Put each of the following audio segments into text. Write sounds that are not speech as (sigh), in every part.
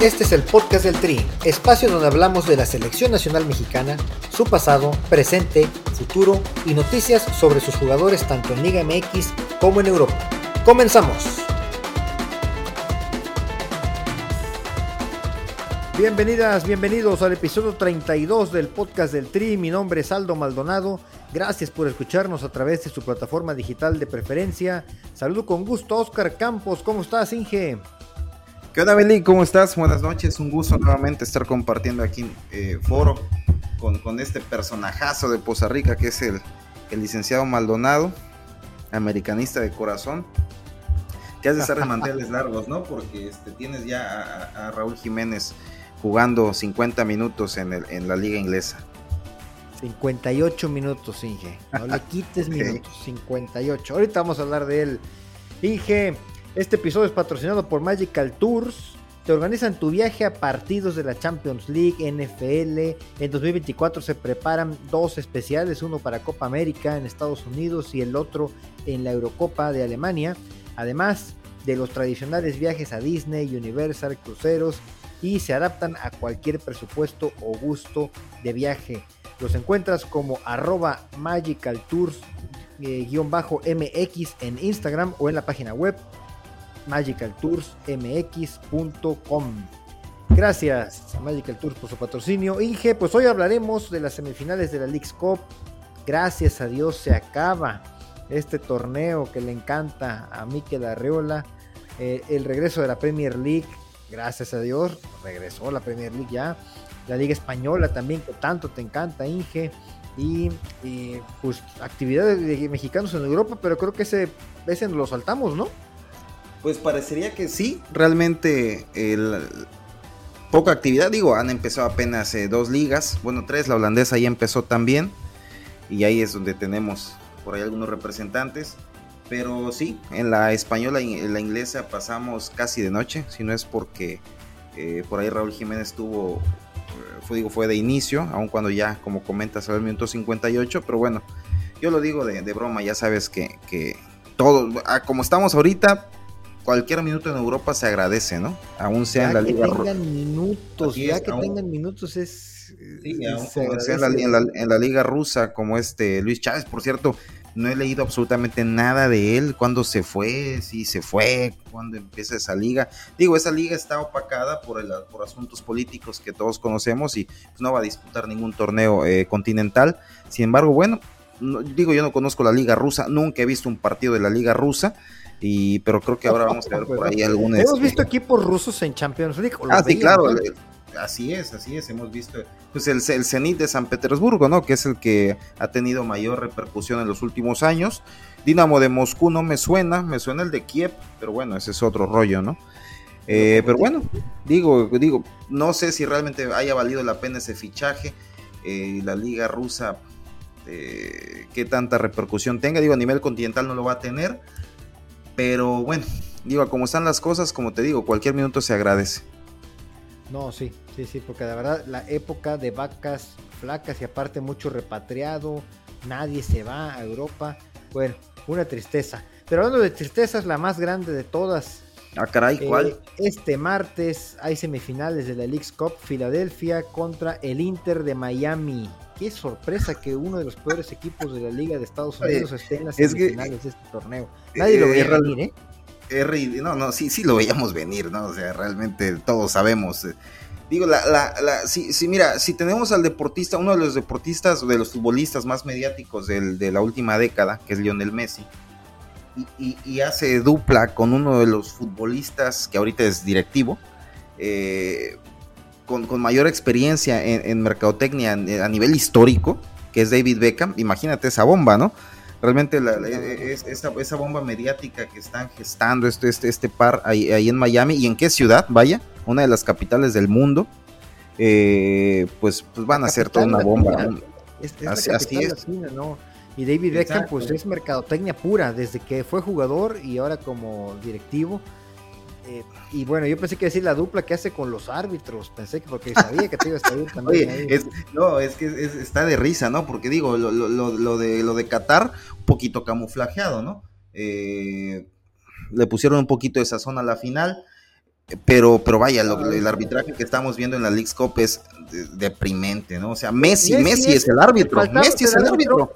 Este es el podcast del Tri, espacio donde hablamos de la selección nacional mexicana, su pasado, presente, futuro y noticias sobre sus jugadores tanto en Liga MX como en Europa. Comenzamos. Bienvenidas, bienvenidos al episodio 32 del podcast del Tri. Mi nombre es Aldo Maldonado. Gracias por escucharnos a través de su plataforma digital de preferencia. Saludo con gusto Oscar Campos. ¿Cómo estás, Inge? ¿Qué onda, Beli? ¿Cómo estás? Buenas noches. Un gusto nuevamente estar compartiendo aquí eh, foro con, con, este personajazo de Poza Rica que es el, el licenciado Maldonado, americanista de corazón que has de estar de manteles largos, ¿no? Porque este, tienes ya a, a, Raúl Jiménez jugando 50 minutos en, el, en la liga inglesa. 58 minutos, Inge. No le (laughs) quites okay. minutos, 58. Ahorita vamos a hablar de él. Inge, este episodio es patrocinado por Magical Tours. Te organizan tu viaje a partidos de la Champions League, NFL. En 2024 se preparan dos especiales, uno para Copa América en Estados Unidos y el otro en la Eurocopa de Alemania. Además de los tradicionales viajes a Disney, Universal, cruceros y se adaptan a cualquier presupuesto o gusto de viaje. Los encuentras como arroba Magical Tours eh, en Instagram o en la página web magicaltoursmx.com. Gracias a Magical Tours por su patrocinio. Inge, pues hoy hablaremos de las semifinales de la League's Cup. Gracias a Dios se acaba este torneo que le encanta a Mikel Arreola. Eh, el regreso de la Premier League, gracias a Dios, regresó la Premier League ya. La Liga Española también, que tanto te encanta, Inge. Y, y pues actividades de mexicanos en Europa, pero creo que ese, ese lo saltamos, ¿no? Pues parecería que sí, realmente el, poca actividad, digo, han empezado apenas eh, dos ligas, bueno, tres, la holandesa ya empezó también, y ahí es donde tenemos por ahí algunos representantes, pero sí, en la española y en la inglesa pasamos casi de noche, si no es porque eh, por ahí Raúl Jiménez tuvo, eh, fue, digo, fue de inicio, aun cuando ya, como comentas, al minuto 58, pero bueno, yo lo digo de, broma, ya sabes que, que todo, como estamos ahorita, cualquier minuto en Europa se agradece, ¿no? Aún sea ya en la que liga. Tengan minutos, ya que aún... tengan minutos es. Sí, aún sea en la, en, la, en la, liga rusa, como este Luis Chávez, por cierto, no he leído absolutamente nada de él, cuándo se fue, si se fue, cuándo empieza esa liga. Digo, esa liga está opacada por, el, por asuntos políticos que todos conocemos y pues, no va a disputar ningún torneo eh, continental. Sin embargo, bueno, no, digo, yo no conozco la liga rusa, nunca he visto un partido de la liga rusa. Y, pero creo que ahora vamos a ver por ahí algunos. Hemos visto equipos rusos en Champions League. Ah, sí, claro. El, así es, así es. Hemos visto pues el, el Zenit de San Petersburgo, ¿no? Que es el que ha tenido mayor repercusión en los últimos años. Dinamo de Moscú no me suena, me suena el de Kiev, pero bueno, ese es otro rollo, ¿no? Eh, pero bueno, digo, digo, no sé si realmente haya valido la pena ese fichaje. Eh, la liga rusa, eh, qué tanta repercusión tenga, digo, a nivel continental no lo va a tener pero bueno, digo, como están las cosas, como te digo, cualquier minuto se agradece. No, sí, sí, sí, porque de verdad la época de vacas flacas y aparte mucho repatriado, nadie se va a Europa. Bueno, una tristeza. Pero hablando de tristezas, la más grande de todas. Ah, caray, ¿cuál? Eh, este martes hay semifinales de la League's Cup, Filadelfia contra el Inter de Miami. Qué sorpresa que uno de los peores equipos de la Liga de Estados Unidos Oye, esté en las semifinales que, de este torneo. Nadie eh, lo veía eh, venir, ¿eh? Eh, no, no, sí, sí lo veíamos venir, ¿no? O sea, realmente todos sabemos. Digo, la, la, la, si, si, mira, si tenemos al deportista, uno de los deportistas, de los futbolistas más mediáticos del, de la última década, que es Lionel Messi, y, y, y, hace dupla con uno de los futbolistas que ahorita es directivo, eh, con, con, mayor experiencia en, en mercadotecnia a nivel histórico, que es David Beckham, imagínate esa bomba, ¿no? realmente la, la, es, esa, esa, bomba mediática que están gestando este, este, este par ahí, ahí, en Miami y en qué ciudad, vaya, una de las capitales del mundo, eh, pues, pues, van a ser toda una bomba. Es, es así, así es. Latina, ¿no? Y David Beckham, Exacto. pues es mercadotecnia pura, desde que fue jugador y ahora como directivo. Eh, y bueno, yo pensé que decir la dupla que hace con los árbitros, pensé que porque sabía que te iba a salir (laughs) también. Oye, es, no, es que es, está de risa, ¿no? Porque digo, lo, lo, lo, de, lo de Qatar, un poquito camuflajeado, ¿no? Eh, le pusieron un poquito de sazón a la final. pero, pero vaya, el arbitraje que estamos viendo en la League Cup es deprimente, ¿no? O sea, Messi, Messi, es, el árbitro, Messi es el árbitro.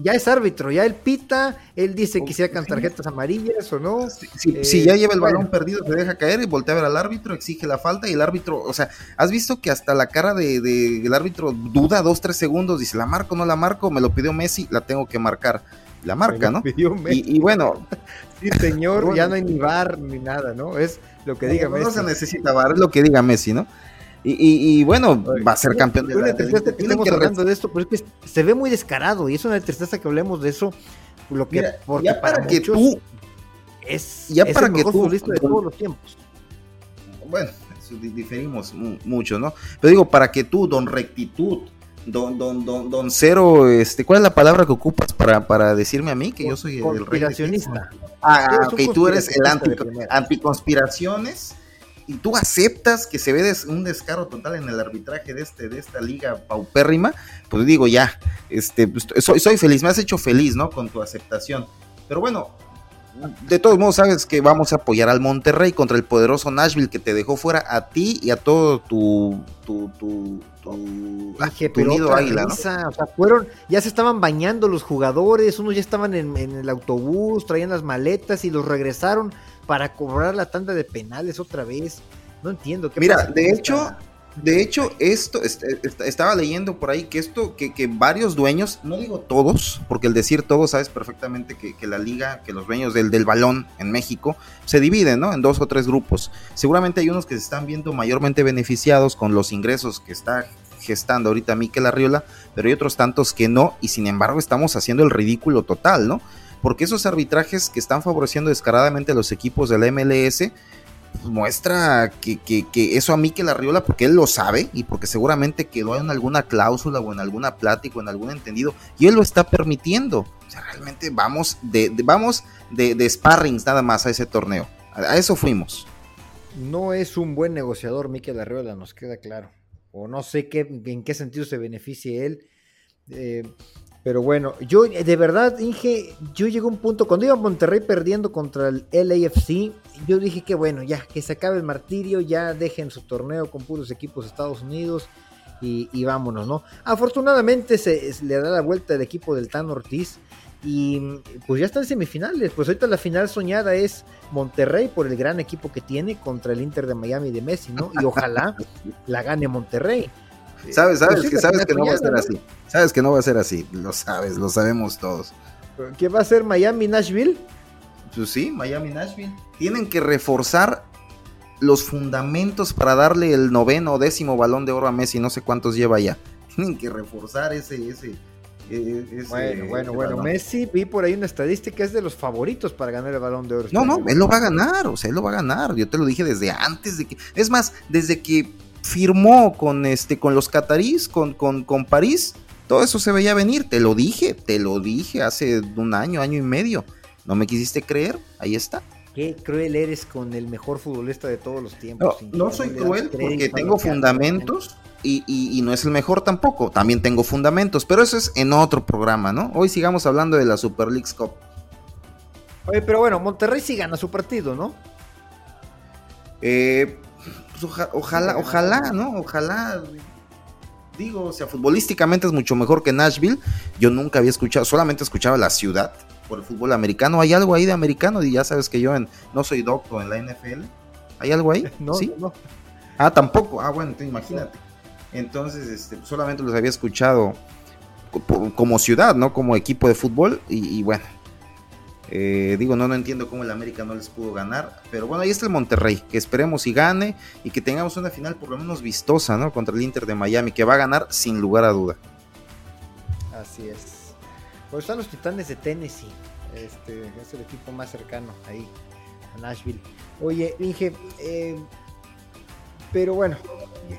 Ya es árbitro, ya él pita, él dice que sacan tarjetas amarillas o no. Si, ya lleva el balón perdido, se deja caer y voltea a ver al árbitro, exige la falta y el árbitro, o sea, has visto que hasta la cara de, de árbitro duda dos, tres segundos, dice, la marco, no la marco, me lo pidió Messi, la tengo que marcar la marca, ¿no? Y, y, bueno. (laughs) Sí, señor, ya no hay ni bar ni nada, ¿no? Es lo que diga Messi. No se necesita bar, es lo que diga Messi, ¿no? Y, y, bueno, va a ser campeón de la tristeza que hablando de esto, pero es que se ve muy descarado y es una tristeza que hablemos de eso. Lo que, porque ya para, que tú es, ya para el mejor que tú, de todos los tiempos. Bueno, diferimos mucho, ¿no? Pero digo, para que tú, don rectitud, Don, don, don, don Cero, este, ¿cuál es la palabra que ocupas para, para decirme a mí que yo soy el conspiracionista? Ah, ah ok, tú eres el anti, anticonspiraciones y tú aceptas que se ve un descaro total en el arbitraje de este de esta liga paupérrima, pues digo ya, este pues, soy, soy feliz, me has hecho feliz, ¿no? Con tu aceptación. Pero bueno, de todos modos sabes que vamos a apoyar al Monterrey contra el poderoso Nashville que te dejó fuera a ti y a todo tu tu tu, tu, ah, águila, ¿no? o sea, fueron, ya se estaban bañando los jugadores, unos ya estaban en, en, el autobús, traían las maletas y los regresaron para cobrar la tanda de penales otra vez. No entiendo qué Mira, de hecho, de hecho, esto estaba leyendo por ahí que esto, que, que, varios dueños, no digo todos, porque el decir todos sabes perfectamente que, que la liga, que los dueños del, del, balón en México se dividen, ¿no? En dos o tres grupos. Seguramente hay unos que se están viendo mayormente beneficiados con los ingresos que está gestando ahorita Miquel Arriola, pero hay otros tantos que no, y sin embargo estamos haciendo el ridículo total, ¿no? Porque esos arbitrajes que están favoreciendo descaradamente a los equipos del MLS, muestra que, eso a mí que la Riola, porque él lo sabe y porque seguramente quedó en alguna cláusula o en alguna plática o en algún entendido y él lo está permitiendo. O sea, realmente vamos de, vamos de, sparrings nada más a ese torneo. A, eso fuimos. No es un buen negociador Miquel Arriola, nos queda claro. O no sé qué, en qué sentido se beneficie él. Eh, pero bueno, yo de verdad, Inge, yo llegué a un punto, cuando iba a Monterrey perdiendo contra el LAFC, yo dije que bueno, ya, que se acabe el martirio, ya dejen su torneo con puros equipos de Estados Unidos y, vámonos, ¿no? Afortunadamente se, le da la vuelta el equipo del Tan Ortiz y pues ya están semifinales, pues ahorita la final soñada es Monterrey por el gran equipo que tiene contra el Inter de Miami de Messi, ¿no? Y ojalá (laughs) la gane Monterrey. Sabes, sabes, pues que, sabes que no va a ser así. Sabes que no va a ser así. Lo sabes, lo sabemos todos. ¿Qué va a ser Miami-Nashville? Pues sí, Miami-Nashville. Tienen que reforzar los fundamentos para darle el noveno o décimo balón de oro a Messi. No sé cuántos lleva ya. (laughs) Tienen que reforzar ese, ese, e, bueno, bueno, bueno. Messi, vi por ahí una estadística, es de los favoritos para ganar el balón de oro. No, no, él lo va a ganar, o sea, él lo va a ganar. Yo te lo dije desde antes de que. Es más, desde que firmó con, este, con los catarís, con, con, con París, todo eso se veía venir. Te lo dije, te lo dije hace un año, año y medio. ¿No me quisiste creer? Ahí está. Qué cruel eres con el mejor futbolista de todos los tiempos. No, soy cruel porque tengo fundamentos y, y, no es el mejor tampoco. También tengo fundamentos, pero eso es en otro programa, ¿no? Hoy sigamos hablando de la Super League Cup. Oye, pero bueno, Monterrey sí gana su partido, ¿no? Eh, pues, ojalá, ojalá, ¿no? Ojalá. Digo, o sea, futbolísticamente es mucho mejor que Nashville. Yo nunca había escuchado, solamente escuchaba la ciudad por el fútbol americano. ¿Hay algo ahí de americano? Y ya sabes que yo no soy doctor en la NFL. ¿Hay algo ahí? (laughs) No, ¿Sí? no. Ah, tampoco. Ah, bueno, imagínate. Entonces, este, solamente los había escuchado como ciudad, ¿no? Como equipo de fútbol. y bueno, eh, digo, no, no entiendo cómo el América no les pudo ganar. Pero bueno, ahí está el Monterrey, que esperemos y gane y que tengamos una final por lo menos vistosa, ¿no? Contra el Inter de Miami, que va a ganar sin lugar a duda. Así es. Pues están los Titanes de Tennessee. Este es el equipo más cercano ahí, a Nashville. Oye, Inge, eh, pero bueno,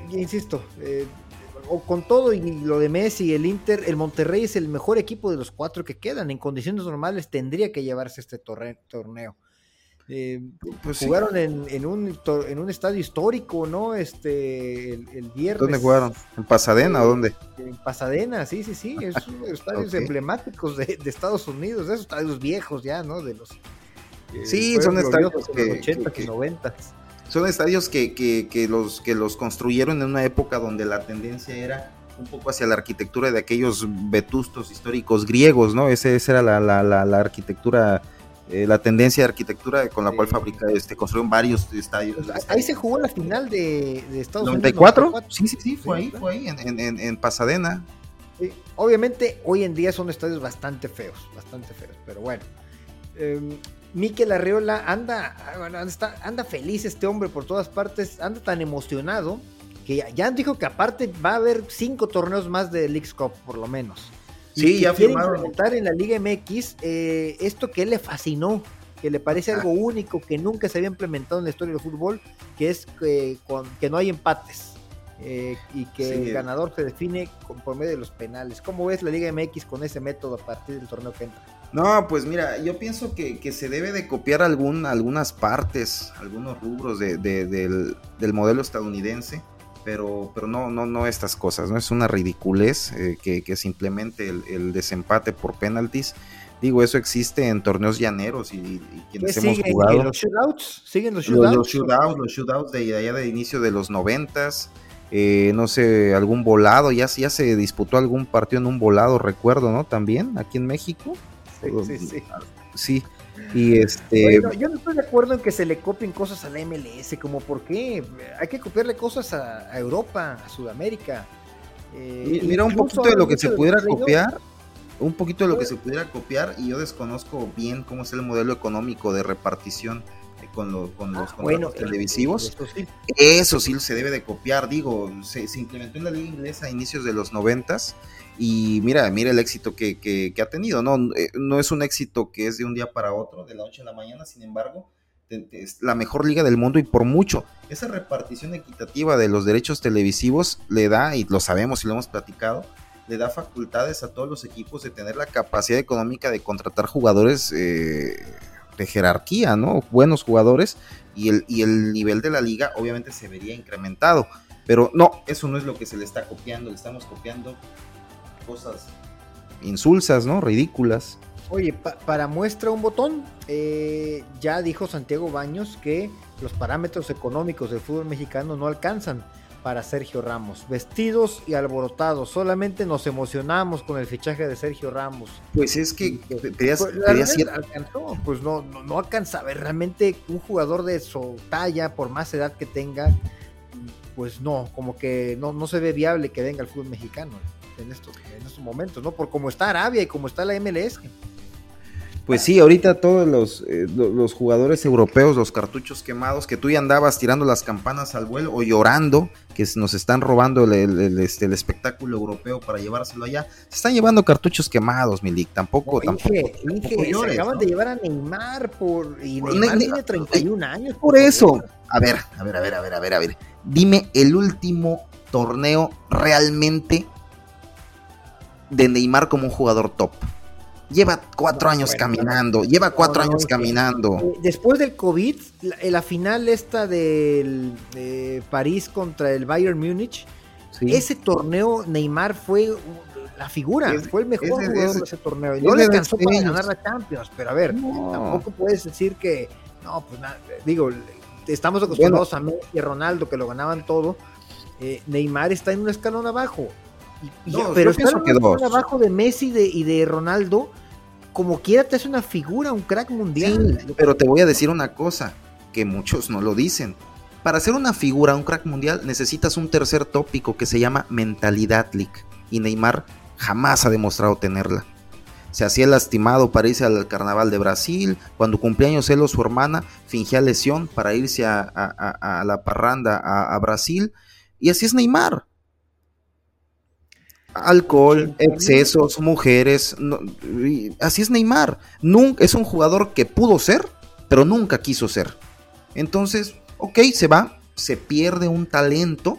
insisto, eh, o con todo y lo de Messi y el Inter, el Monterrey es el mejor equipo de los cuatro que quedan. En condiciones normales tendría que llevarse este torneo. Eh, pues jugaron en, un, en un estadio histórico, ¿no? Este, el, viernes. ¿Dónde jugaron? ¿En Pasadena o dónde? En Pasadena, sí, sí, sí. Es uno (laughs) de los estadios emblemáticos de, Estados Unidos, esos estadios viejos ya, ¿no? De los. sí, son estadios que, 80 y 90. Son estadios que, que, que, los, que los construyeron en una época donde la tendencia era un poco hacia la arquitectura de aquellos vetustos históricos griegos, ¿no? Ese, esa era la, la, la, la arquitectura eh, la tendencia de arquitectura con la cual fabrica, este, construyeron varios estadios. Pues, ahí se jugó la final de, de Estados 94? Unidos. ¿94? Sí, sí, sí, fue ahí, fue ahí, en, en, en Pasadena. Sí. Obviamente, hoy en día son estadios bastante feos, bastante feos, pero bueno. Eh, Miquel Arreola anda, anda, anda feliz este hombre por todas partes, anda tan emocionado que ya, ya dijo que aparte va a haber cinco torneos más de Leagues Cup, por lo menos. Sí, y ya quiere implementar en la Liga MX eh, esto que le fascinó, que le parece algo único que nunca se había implementado en la historia del fútbol, que es que, con, que no hay empates eh, y que sí. el ganador se define con, por medio de los penales. ¿Cómo ves la Liga MX con ese método a partir del torneo que entra? No, pues mira, yo pienso que, que se debe de copiar algún, algunas partes, algunos rubros de, de, del, del modelo estadounidense pero, pero no, no, no estas cosas, ¿no? Es una ridiculez eh, que, que, se implemente el, el, desempate por penaltis. Digo, eso existe en torneos llaneros y, y quienes hemos sigue, jugado. ¿Los shootouts? ¿Siguen los shootouts? Los, los shootouts, los shootouts de, de allá de inicio de los noventas. Eh, no sé, algún volado, ya, ya se disputó algún partido en un volado, recuerdo, ¿no? También, aquí en México. Sí, sí, sí. Sí, y este. Bueno, yo no estoy de acuerdo en que se le copien cosas a la MLS, como por qué. Hay que copiarle cosas a, a Europa, a Sudamérica. Eh, mira, un poquito de lo que se pudiera copiar, un poquito de lo que se pudiera copiar, y yo desconozco bien cómo es el modelo económico de repartición con, lo, con los ah, bueno, televisivos. Eso sí. eso sí. se debe de copiar, digo, se, se, implementó en la liga inglesa a inicios de los noventas y mira, mira el éxito que, que, que, ha tenido, ¿no? No es un éxito que es de un día para otro, de la noche a la mañana, sin embargo, es la mejor liga del mundo y por mucho. Esa repartición equitativa de los derechos televisivos le da, y lo sabemos y lo hemos platicado, le da facultades a todos los equipos de tener la capacidad económica de contratar jugadores eh, de jerarquía, ¿no? Buenos jugadores y el, y el nivel de la liga obviamente se vería incrementado. Pero no, eso no es lo que se le está copiando, le estamos copiando cosas insulsas, ¿no? Ridículas. Oye, pa para muestra un botón, eh, ya dijo Santiago Baños que los parámetros económicos del fútbol mexicano no alcanzan para Sergio Ramos. Vestidos y alborotados, solamente nos emocionamos con el fichaje de Sergio Ramos. Pues es que pedías, pues, pedías ir... alcanzó, pues no, no, no alcanza. Realmente un jugador de su talla, por más edad que tenga, pues no, como que no, no se ve viable que venga al fútbol mexicano en estos, en estos momentos, ¿no? Por cómo está Arabia y cómo está la MLS. Pues sí, ahorita todos los, eh, los, jugadores europeos, los cartuchos quemados, que tú ya andabas tirando las campanas al vuelo o llorando, que nos están robando el, el, el, este, el espectáculo europeo para llevárselo allá, se están llevando cartuchos quemados, Milik, tampoco, no, tampoco, Inge, tampoco Inge, llores, se acaban ¿no? de llevar a Neymar por, y Pues Neymar ne tiene 31 años. Por, por eso, a ver, a ver, a ver, a ver, a ver, a ver, dime el último torneo realmente de Neymar como un jugador top. Lleva cuatro años bueno, caminando, lleva cuatro no, años caminando. Eh, después del COVID, la, la final esta del de París contra el Bayern Múnich, sí. ese torneo Neymar fue la figura, es, fue el mejor jugador de ese torneo. Y no le alcanzó para ganar la Champions, pero a ver, tampoco puedes decir que, no, pues nada, digo, estamos acostumbrados bueno. a Messi y a Ronaldo que lo ganaban todo. Eh, Neymar está en un escalón abajo. Y, no, pero está abajo de Messi de, y de Ronaldo, como quiera te hace una figura, un crack mundial. Sí, pero te voy a decir una cosa, que muchos no lo dicen. Para ser una figura, un crack mundial, necesitas un tercer tópico que se llama mentalidad league. Y Neymar jamás ha demostrado tenerla. Se hacía lastimado para irse al carnaval de Brasil. Cuando cumpleaños él o su hermana fingía lesión para irse a, a, a, a la parranda a, Brasil. Y así es Neymar alcohol, excesos, mujeres. No, así es Neymar. Nunca, es un jugador que pudo ser, pero nunca quiso ser. Entonces, ok, se va, se pierde un talento,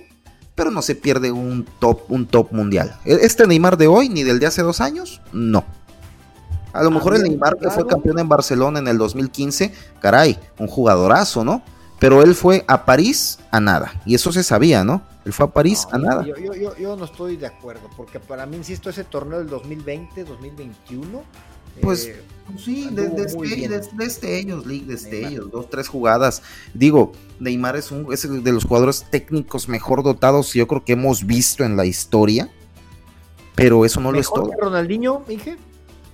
pero no se pierde un top, un top mundial. Este Neymar de hoy, ni del de hace dos años, no. A lo mejor el Neymar que fue campeón en Barcelona en el 2015, caray, un jugadorazo, ¿no? Pero él fue a París a nada, y eso se sabía, ¿no? Él fue a París no, a nada. Yo, yo, yo, yo, no estoy de acuerdo, porque para mí, insisto, ese torneo del 2020, 2021 Pues, eh, pues sí, desde ellos, League, desde ellos, dos, tres jugadas. Digo, Neymar es, un, es de los jugadores técnicos mejor dotados, yo creo que hemos visto en la historia. Pero eso no lo es todo. Ronaldinho, Inge?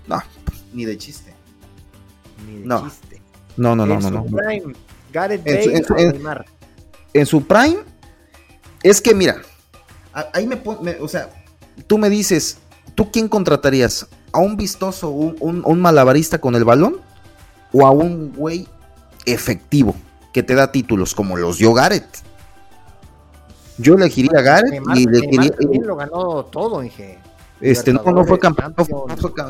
No, ni de chiste. Ni de chiste. No, no, no, no. no, Prime, Gareth Bale en, Neymar. en su prime, es que mira, ahí me, pone, o sea, tú me dices, ¿tú quién contratarías? ¿A un vistoso, un, malabarista con el balón? ¿O a un güey efectivo que te da títulos como los dio Gareth? Yo elegiría a Gareth y elegiría. Lo ganó todo, Inge. Este, no, no fue campeón,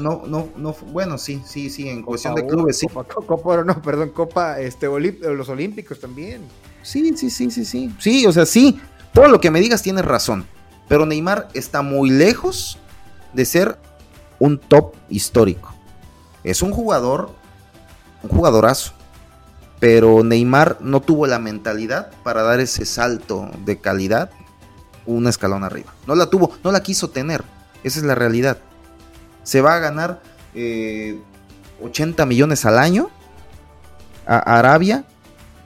no, no, no, bueno, sí, sí, sí, en cuestión de clubes, sí. (laughs) Copa, no, perdón, Copa, este, los Olímpicos también. Sí, sí, sí, sí, sí, sí, o sea, sí, todo lo que me digas tienes razón, pero Neymar está muy lejos de ser un top histórico. Es un jugador, un jugadorazo, pero Neymar no tuvo la mentalidad para dar ese salto de calidad un escalón arriba. No la tuvo, no la quiso tener. Esa es la realidad. Se va a ganar 80 eh, millones al año a Arabia,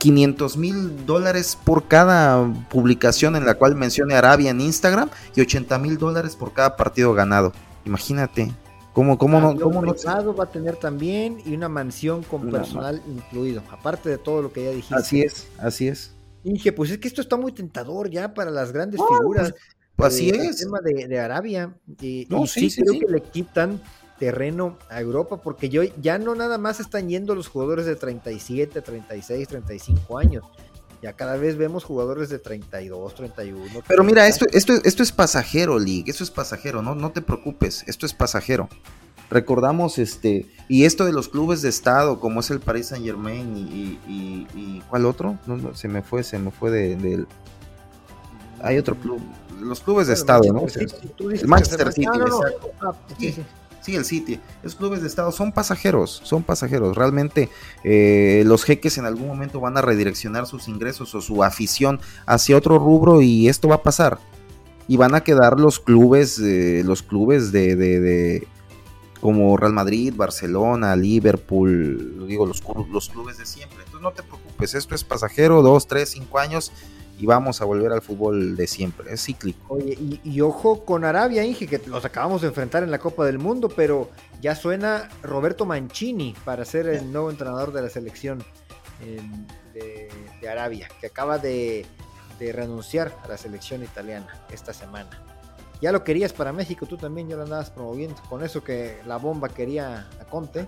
500 mil dólares por cada publicación en la cual mencione Arabia en Instagram y 80 mil dólares por cada partido ganado. Imagínate. ¿Cómo, cómo no? Cómo no? va a tener también y una mansión con personal incluido, aparte de todo lo que ya dijiste. Así es, así es. dije, pues es que esto está muy tentador ya para las grandes figuras. Pues, pues así es. El tema de, Arabia. Y, sí, creo que le quitan terreno a Europa porque yo ya no nada más están yendo los jugadores de 37, 36, 35 años. Ya cada vez vemos jugadores de 32, 31. Pero mira, esto, esto, esto es pasajero, League. Esto es pasajero, no, no te preocupes. Esto es pasajero. Recordamos este, y esto de los clubes de estado, como es el Paris Saint Germain y, y, ¿cuál otro? No, se me fue, se me fue del. hay otro club, los clubes de estado, ¿no? el Manchester City, sí, el City. Los clubes de estado son pasajeros, son pasajeros. Realmente eh, los jeques en algún momento van a redireccionar sus ingresos o su afición hacia otro rubro y esto va a pasar. Y van a quedar los clubes, eh, los clubes de, de, como Real Madrid, Barcelona, Liverpool, digo, los, los clubes de siempre. Entonces no te preocupes, esto es pasajero, dos, tres, cinco años y vamos a volver al fútbol de siempre, es cíclico. Oye, y, ojo con Arabia, Inge, que los acabamos de enfrentar en la Copa del Mundo, pero ya suena Roberto Mancini para ser el nuevo entrenador de la selección em, de, Arabia, que acaba de, renunciar a la selección italiana esta semana. Ya lo querías para México, tú también ya lo andabas promoviendo, con eso que la bomba quería a Conte.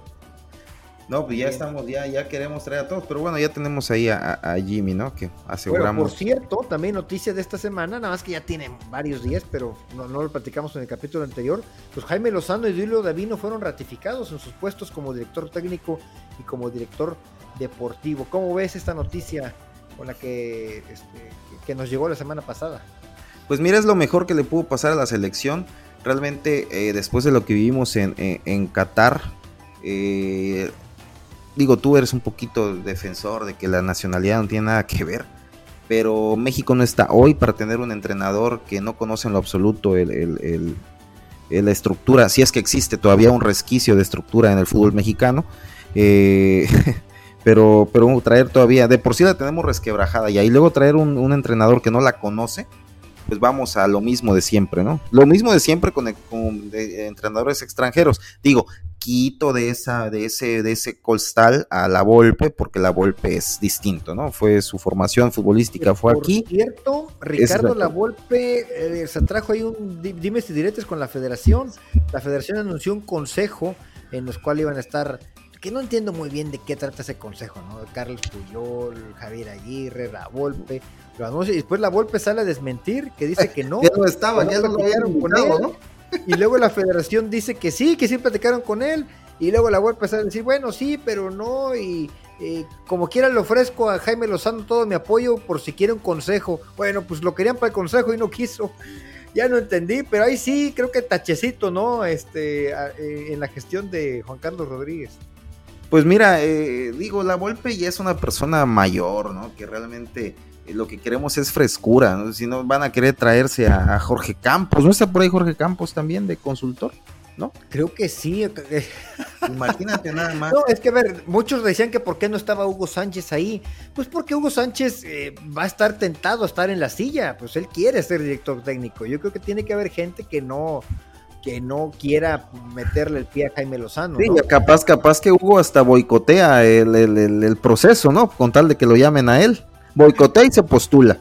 No, pues ya estamos, ya, ya queremos traer a todos, pero bueno, ya tenemos ahí a, Jimmy, ¿no? Que aseguramos. por cierto, también noticia de esta semana, nada más que ya tiene varios días, pero no, lo platicamos en el capítulo anterior. Pues Jaime Lozano y Julio Davino fueron ratificados en sus puestos como director técnico y como director deportivo. ¿Cómo ves esta noticia con la que, este, que nos llegó la semana pasada? Pues mira, es lo mejor que le pudo pasar a la selección. Realmente, eh, después de lo que vivimos en, en, en Qatar, eh, digo, tú eres un poquito defensor de que la nacionalidad no tiene nada que ver, pero México no está hoy para tener un entrenador que no conoce en lo absoluto el, la estructura, si es que existe todavía un resquicio de estructura en el fútbol mexicano. Eh, (laughs) pero, pero traer todavía, de por sí la tenemos resquebrajada y ahí luego traer un entrenador que no la conoce, pues vamos a lo mismo de siempre, ¿no? Lo mismo de siempre con, entrenadores extranjeros. Digo, quito de esa, de ese, de ese costal a la Volpe, porque la Volpe es distinto, ¿no? Fue su formación futbolística, fue Por aquí. cierto, Ricardo La Volpe eh, se trajo ahí un dime si diretes con la federación. La federación anunció un consejo en los cuales iban a estar que no entiendo muy bien de qué trata ese consejo, ¿no? Carlos Puyol, Javier Aguirre, La Volpe, y después La Volpe sale a desmentir, que dice (laughs) que no. ya no estaba, ya no lo habían ¿no? Y luego la federación dice que sí, que sí platicaron con él, y luego La Volpe sale a decir, bueno, sí, pero no, y como quiera le ofrezco a Jaime Lozano todo mi apoyo por si quiere un consejo. Bueno, pues lo querían para el consejo y no quiso. Ya no entendí, pero ahí sí creo que tachecito, ¿no? Este, eh, en la gestión de Juan Carlos Rodríguez. Pues mira, eh, digo, la Volpe ya es una persona mayor, ¿no? Que realmente eh, lo que queremos es frescura, ¿no? Si no van a querer traerse a, Jorge Campos, ¿no está por ahí Jorge Campos también de consultor? ¿No? Creo que sí. (laughs) Imagínate nada más. No, es que a ver, muchos decían que por qué no estaba Hugo Sánchez ahí. Pues porque Hugo Sánchez eh, va a estar tentado a estar en la silla. Pues él quiere ser director técnico. Yo creo que tiene que haber gente que no que no quiera meterle el pie a Jaime Lozano. Sí, capaz, capaz que Hugo hasta boicotea el, el, proceso, ¿no? Con tal de que lo llamen a él. Boicotea y se postula.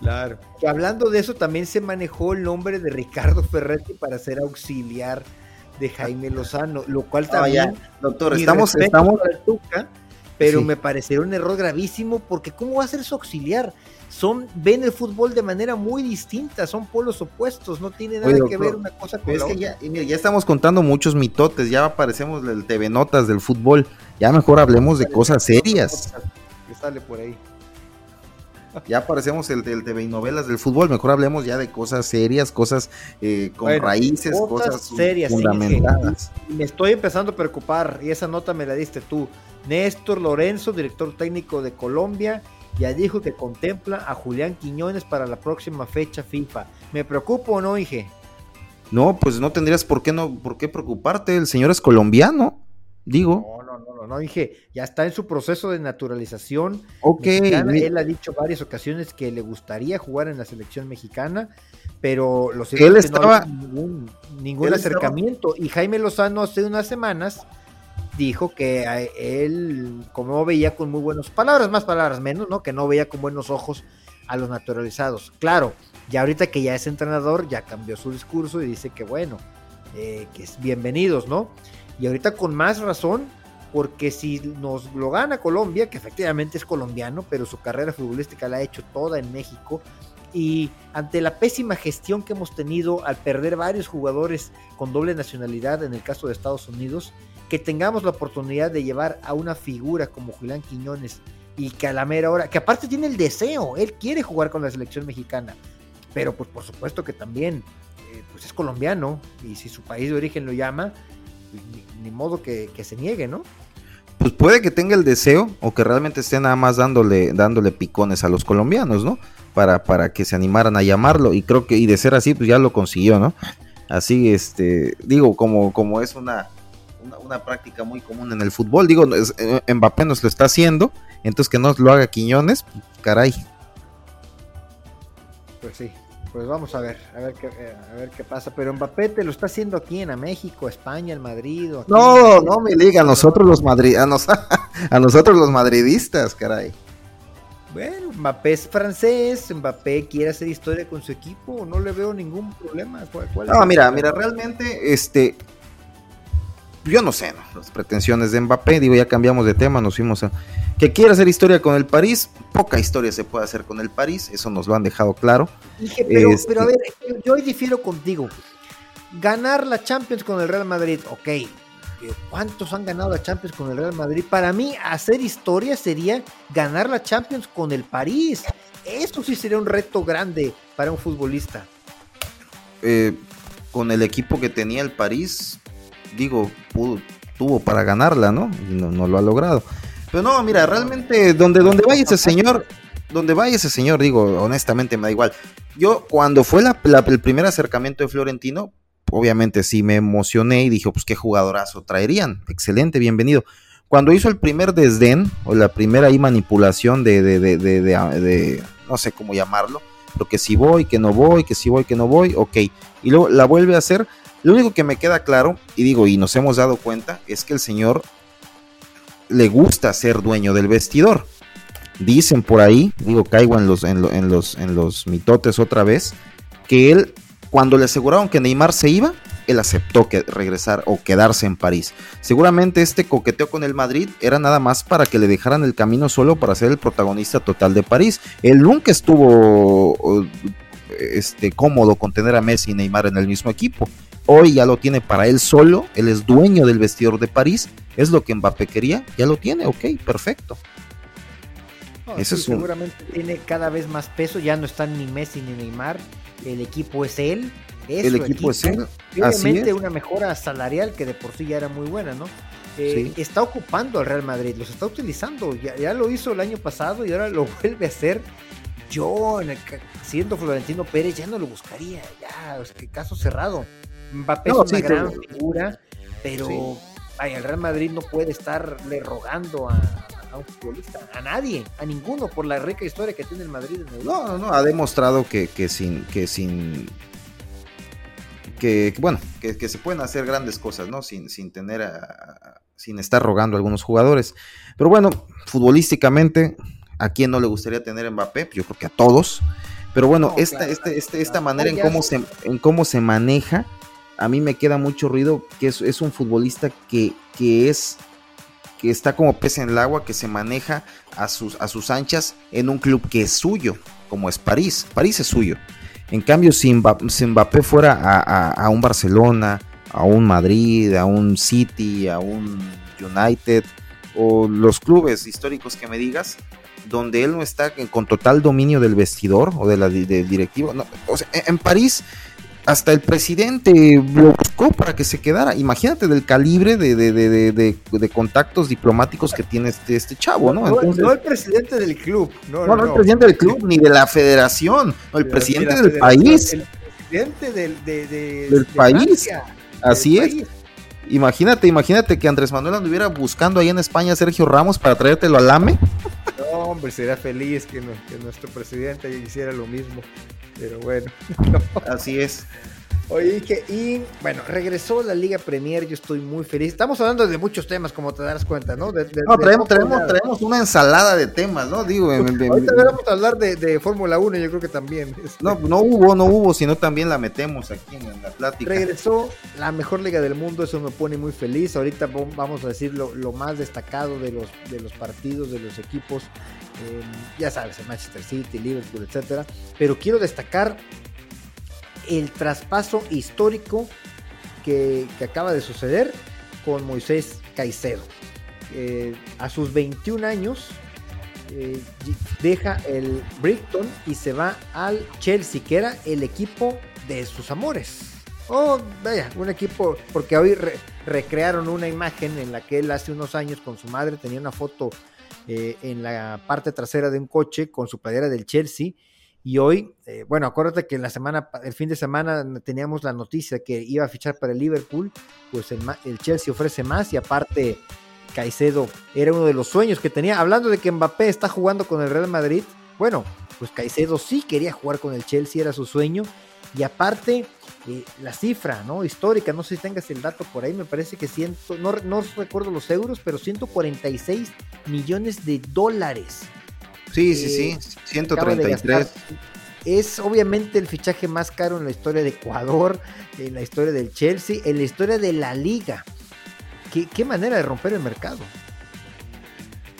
Claro. Y hablando de eso, también se manejó el nombre de Ricardo Ferretti para ser auxiliar de Jaime Lozano, lo cual ah, también. doctor, estamos, estamos. pero me pareció un error gravísimo porque ¿cómo va a ser su auxiliar? Son, ven el fútbol de manera muy distinta, son polos opuestos, no tiene nada que ver una cosa con la otra. Ya, ya estamos contando muchos mitotes, ya aparecemos del TV Notas del fútbol, ya mejor hablemos de cosas serias. Que sale por ahí. Ya aparecemos el del TV y novelas del fútbol, mejor hablemos ya de cosas serias, cosas eh, con raíces, cosas, serias, fundamentadas. me estoy empezando a preocupar y esa nota me la diste tú. Néstor Lorenzo, director técnico de Colombia, ya dijo que contempla a Julián Quiñones para la próxima fecha FIFA. ¿Me preocupo o no, Inge? No, pues no tendrías por qué no, por qué preocuparte. El señor es colombiano, digo. No, no, no, no, dije, ya está en su proceso de naturalización. Ok. Él ha dicho varias ocasiones que le gustaría jugar en la selección mexicana, pero los él estaba ningún, ningún acercamiento. Y Jaime Lozano hace unas semanas dijo que él, como no veía con muy buenos, palabras más, palabras menos, ¿no? Que no veía con buenos ojos a los naturalizados. Claro, ya ahorita que ya es entrenador, ya cambió su discurso y dice que bueno, eh, que es bienvenidos, ¿no? Y ahorita con más razón, porque si nos lo gana Colombia, que efectivamente es colombiano, pero su carrera futbolística la ha hecho toda en México, y ante la pésima gestión que hemos tenido al perder varios jugadores con doble nacionalidad en el caso de Estados Unidos, que tengamos la oportunidad de llevar a una figura como Julián Quiñones y que a que aparte tiene el deseo, él quiere jugar con la selección mexicana, pero pues por supuesto que también eh, pues es colombiano y si su país de origen lo llama, ni, modo que, se niegue, ¿no? Pues puede que tenga el deseo o que realmente esté nada más dándole, dándole picones a los colombianos, ¿no? Para, para que se animaran a llamarlo y creo que y de ser así pues ya lo consiguió, ¿no? Así, este, digo, como, como es una, una, práctica muy común en el fútbol. Digo, eh, Mbappé nos lo está haciendo, entonces que no lo haga Quiñones, caray. Pues sí, pues vamos a ver, a ver qué, eh, a ver qué pasa. Pero Mbappé te lo está haciendo aquí en México, España, el Madrid. no, no me diga, a nosotros los madridanos, (laughs) a nosotros los madridistas, caray. Bueno, Mbappé es francés, Mbappé quiere hacer historia con su equipo, no le veo ningún problema. no, mira, mira, realmente, este, yo no sé, las pretensiones de Mbappé, digo, ya cambiamos de tema, nos fuimos a... Que quiere hacer historia con el París, poca historia se puede hacer con el París, eso nos lo han dejado claro. pero, este pero a ver, yo hoy difiero contigo. Ganar la Champions con el Real Madrid, ok. ¿Cuántos han ganado la Champions con el Real Madrid? Para mí, hacer historia sería ganar la Champions con el París. Eso sí sería un reto grande para un futbolista. Eh, con el equipo que tenía el París, digo, pudo, tuvo para ganarla, ¿no? No, lo ha logrado. Pero no, mira, realmente donde, donde vaya ese señor, donde vaya ese señor, digo, honestamente me da igual. Yo cuando fue la, el primer acercamiento de Florentino, obviamente sí me emocioné y dije, pues qué jugadorazo traerían. Excelente, bienvenido. Cuando hizo el primer desdén, o la primera manipulación de, no sé cómo llamarlo, pero que si voy, que no voy, que si voy, que no voy, ok. Y luego la vuelve a hacer lo único que me queda claro, y digo, y nos hemos dado cuenta, es que el señor le gusta ser dueño del vestidor. Dicen por ahí, digo, caigo en los, en, los, en los mitotes otra vez, que él, cuando le aseguraron que Neymar se iba, él aceptó que regresar o quedarse en París. Seguramente este coqueteo con el Madrid era nada más para que le dejaran el camino solo para ser el protagonista total de París. Él nunca estuvo este, cómodo con tener a Messi y Neymar en el mismo equipo. Hoy ya lo tiene para él solo, él es dueño del vestidor de París, es lo que Mbappé quería, ya lo tiene, ok, perfecto. Seguramente tiene cada vez más peso, ya no están ni Messi ni Neymar, el equipo es él. el equipo, es él. Obviamente una mejora salarial que de por sí ya era muy buena, ¿no? Eh, está ocupando al Real Madrid, los está utilizando, ya, ya, lo hizo el año pasado y ahora lo (laughs) vuelve a hacer yo, siendo Florentino Pérez, ya no lo buscaría, ya, es que caso cerrado. Mbappé es una gran figura, pero vaya, el Real Madrid no puede estarle rogando a, un futbolista, a nadie, a ninguno, por la rica historia que tiene el Madrid en No, no, no, ha demostrado que, sin, que sin que, bueno, que, se pueden hacer grandes cosas, ¿no? Sin, sin tener sin estar rogando a algunos jugadores. Pero bueno, futbolísticamente, ¿a quién no le gustaría tener Mbappé? Yo creo que a todos. Pero bueno, esta, este, este, esta manera en cómo, se, en cómo se maneja, a mí me queda mucho ruido que es, es un futbolista que, que es que está como pez en el agua, que se maneja a sus, a sus anchas en un club que es suyo, como es París. París es suyo. En cambio, si Mbappé, fuera a, un Barcelona, a un Madrid, a un City, a un United, o los clubes históricos que me digas, donde él no está con total dominio del vestidor o de la, del directivo. o sea, en París hasta el presidente lo buscó para que se quedara. Imagínate del calibre de, de, contactos diplomáticos que tiene este, este chavo, ¿no? no, el presidente del club. No, no, el presidente del club, ni de la federación, el presidente del país. El presidente del, del país. Así es. Imagínate, imagínate que Andrés Manuel anduviera buscando ahí en España a Sergio Ramos para traértelo al AME. No, hombre, sería feliz que, que nuestro presidente hiciera lo mismo. Pero bueno. (laughs) Así es. Oye, y bueno, regresó la Liga Premier, yo estoy muy feliz. Estamos hablando de muchos temas, como te darás cuenta, ¿no? no, traemos, traemos, una ensalada de temas, ¿no? Digo, ahorita vamos a hablar de, Fórmula 1, yo creo que también. Este. No, no hubo, no hubo, sino también la metemos aquí en la plática. Regresó la mejor liga del mundo, eso me pone muy feliz. Ahorita vamos a decir lo, más destacado de los, de los partidos, de los equipos. Eh, ya sabes, el Manchester City, Liverpool, etcétera. Pero quiero destacar el traspaso histórico que, acaba de suceder con Moisés Caicedo. Eh, a sus 21 años eh, deja el Brighton y se va al Chelsea, que era el equipo de sus amores. Oh, vaya, un equipo, porque hoy recrearon una imagen en la que él hace unos años con su madre tenía una foto eh, en la parte trasera de un coche con su playera del Chelsea y hoy, eh, bueno, acuérdate que la semana, el fin de semana teníamos la noticia que iba a fichar para el Liverpool, pues el, Chelsea ofrece más y aparte Caicedo era uno de los sueños que tenía. Hablando de que Mbappé está jugando con el Real Madrid, bueno, pues Caicedo sí quería jugar con el Chelsea, era su sueño. Y aparte, eh, la cifra, ¿no? Histórica, no sé si tengas el dato por ahí, me parece que ciento, no, no recuerdo los euros, pero 146 millones de dólares Sí, sí, sí, 133. Es obviamente el fichaje más caro en la historia de Ecuador, en la historia del Chelsea, en la historia de la liga. Qué, manera de romper el mercado.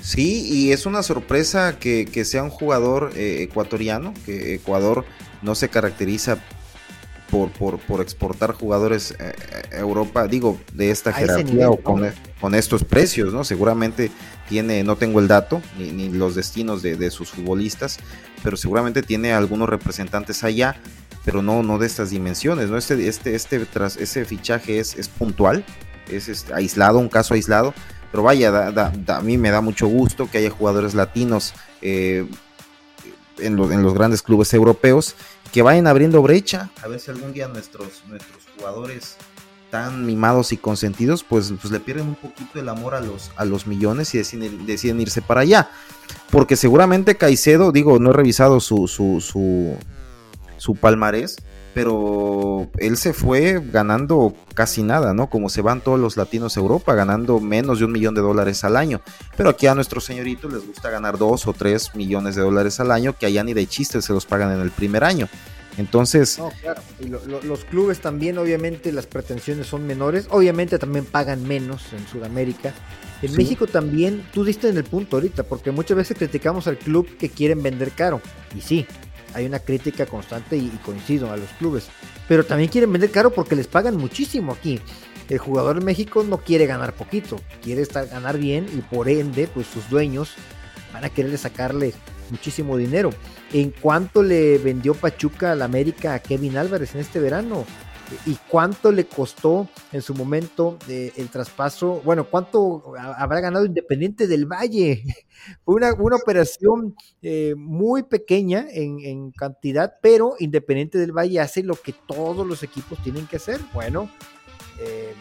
Sí, y es una sorpresa que, sea un jugador eh, ecuatoriano, que Ecuador no se caracteriza por, por, exportar jugadores eh, a Europa, digo, de esta jerarquía o con, con, estos precios, ¿no? Seguramente tiene, no tengo el dato, ni, los destinos de, sus futbolistas, pero seguramente tiene algunos representantes allá, pero no, no de estas dimensiones, ¿no? Este, este, este, tras, ese fichaje es, es puntual, es aislado, un caso aislado, pero vaya, a mí me da mucho gusto que haya jugadores latinos eh, en, los, en los grandes clubes europeos que vayan abriendo brecha, a ver si algún día nuestros, nuestros jugadores tan mimados y consentidos, pues, pues le pierden un poquito el amor a los, a los millones y deciden, deciden irse para allá. Porque seguramente Caicedo, digo, no he revisado su, su, su, su palmarés, pero él se fue ganando casi nada, ¿no? Como se van todos los latinos a Europa, ganando menos de un millón de dólares al año. Pero aquí a nuestros señoritos les gusta ganar dos o tres millones de dólares al año, que allá ni de chiste se los pagan en el primer año. Entonces. No, claro. Y los clubes también, obviamente, las pretensiones son menores. Obviamente también pagan menos en Sudamérica. En México también, tú diste en el punto ahorita, porque muchas veces criticamos al club que quieren vender caro. Y sí, hay una crítica constante y, coincido a los clubes. Pero también quieren vender caro porque les pagan muchísimo aquí. El jugador en México no quiere ganar poquito, quiere estar, ganar bien y por ende, pues sus dueños van a querer sacarle muchísimo dinero. ¿En cuánto le vendió Pachuca al América a Kevin Álvarez en este verano? ¿Y cuánto le costó en su momento eh, el traspaso? Bueno, ¿cuánto habrá ganado Independiente del Valle? (laughs) Fue una, operación eh, muy pequeña en, cantidad, pero Independiente del Valle hace lo que todos los equipos tienen que hacer. Bueno, eh,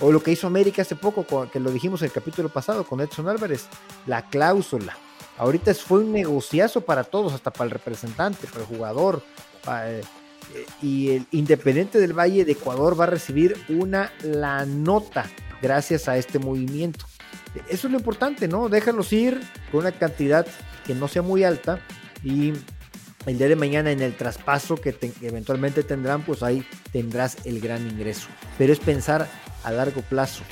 O lo que hizo América hace poco, que lo dijimos en el capítulo pasado con Edson Álvarez, la cláusula. Ahorita fue un negociazo para todos, hasta para el representante, para el jugador. Eh, y el Independiente del Valle de Ecuador va a recibir una la nota gracias a este movimiento. Eso es lo importante, ¿no? Déjalos ir con una cantidad que no sea muy alta y el día de mañana en el traspaso que, eventualmente tendrán, pues ahí tendrás el gran ingreso. Pero es pensar a largo plazo.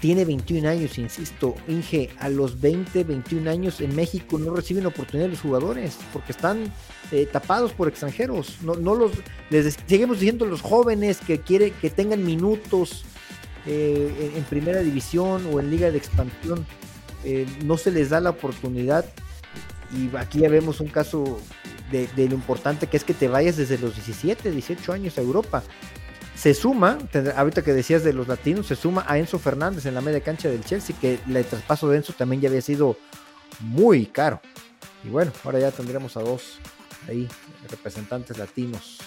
Tiene 21 años, insisto, Inge, a los 20, 21 años en México no reciben oportunidad los jugadores porque están eh, tapados por extranjeros. No, no los, les seguimos diciendo los jóvenes que quiere que tengan minutos eh, en, primera división o en liga de expansión, eh, no se les da la oportunidad. Y aquí ya vemos un caso de, lo importante que es que te vayas desde los 17, 18 años a Europa. Se suma, ahorita que decías de los latinos, se suma a Enzo Fernández en la media cancha del Chelsea, que el traspaso de Enzo también ya había sido muy caro. Y bueno, ahora ya tendremos a dos ahí representantes latinos.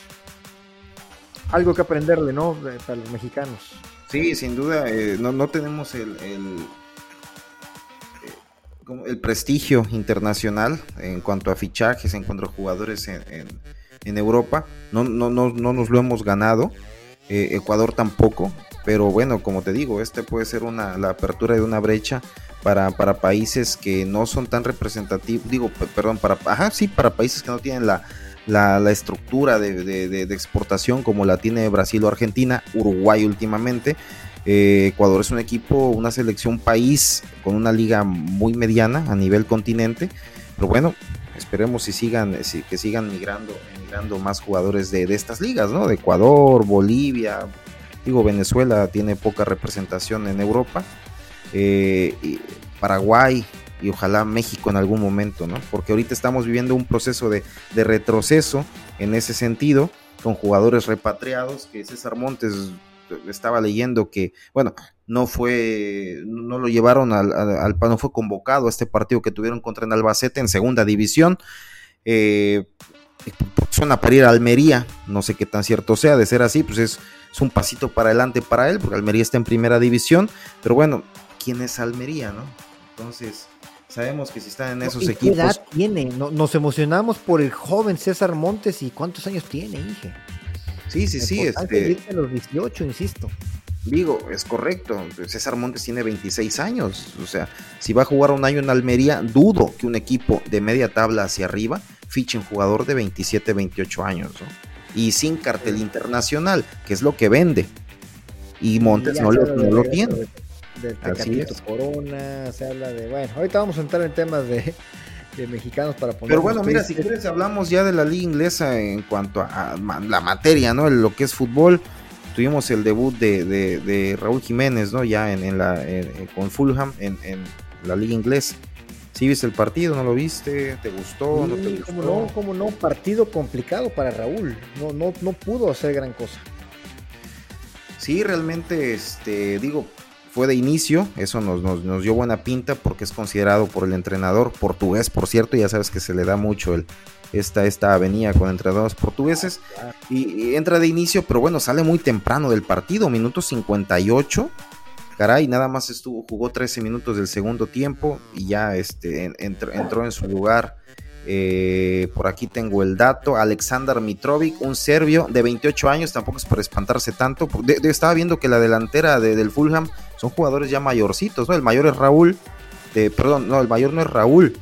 Algo que aprenderle, ¿no? Para los mexicanos. Sí, sin duda, eh, no, no tenemos el, eh, el, prestigio internacional en cuanto a fichajes, en cuanto a jugadores en, en, Europa. No, no, no, no, nos lo hemos ganado. Eh, Ecuador tampoco. Pero bueno, como te digo, este puede ser una, la apertura de una brecha para, para países que no son tan representativos. Digo, perdón, para, ajá, sí, para países que no tienen la, la, estructura de, exportación como la tiene Brasil o Argentina, Uruguay últimamente. Eh, Ecuador es un equipo, una selección país con una liga muy mediana a nivel continente, pero bueno, esperemos si sigan, que sigan migrando, más jugadores de, estas ligas, ¿no? De Ecuador, Bolivia, digo Venezuela tiene poca representación en Europa, eh, Paraguay, y ojalá México en algún momento, ¿no? Porque ahorita estamos viviendo un proceso de, retroceso en ese sentido, con jugadores repatriados, que César Montes estaba leyendo que, bueno, no fue, no lo llevaron al, al, no fue convocado a este partido que tuvieron contra el Albacete en segunda división. Eh, suena para ir a Almería, no sé qué tan cierto sea, de ser así, pues es, es un pasito para adelante para él, porque Almería está en primera división, pero bueno, ¿quién es Almería, no? Entonces, Sabemos que si están en esos equipos. ¿Qué edad tiene? nos emocionamos por el joven César Montes y cuántos años tiene, Inge. Sí, sí, sí. Este... A los 18, insisto. Digo, es correcto. César Montes tiene 26 años. O sea, si va a jugar un año en Almería, dudo que un equipo de media tabla hacia arriba fiche un jugador de 27, 28 años. ¿no? Y sin cartel internacional, que es lo que vende. Y Montes no, lo, no lo tiene del Tecatito Corona, se habla de, bueno, ahorita vamos a entrar en temas de, mexicanos para poner. Pero bueno, mira, si quieres hablemos ya de la liga inglesa en cuanto a, la materia, ¿no? Lo que es fútbol. Tuvimos el debut de, Raúl Jiménez, ¿no? Ya en, la con Fulham en, la liga inglesa. ¿Sí viste el partido? ¿No lo viste? ¿Te gustó? ¿No te gustó? no? ¿Cómo no? Partido complicado para Raúl. No, no, no pudo hacer gran cosa. Sí, realmente, este, digo, fue de inicio, eso nos, nos, dio buena pinta porque es considerado por el entrenador portugués, por cierto, ya sabes que se le da mucho el, esta, esta avenida con entrenadores portugueses y, entra de inicio, pero bueno, sale muy temprano del partido, minuto 58. Caray, nada más estuvo, jugó 13 minutos del segundo tiempo y ya este, entró en su lugar eh, por aquí tengo el dato. Alexander Mitrovic, un serbio de 28 años, tampoco es para espantarse tanto. estaba viendo que la delantera del Fulham son jugadores ya mayorcitos. El mayor es Raúl, perdón, no, el mayor no es Raúl.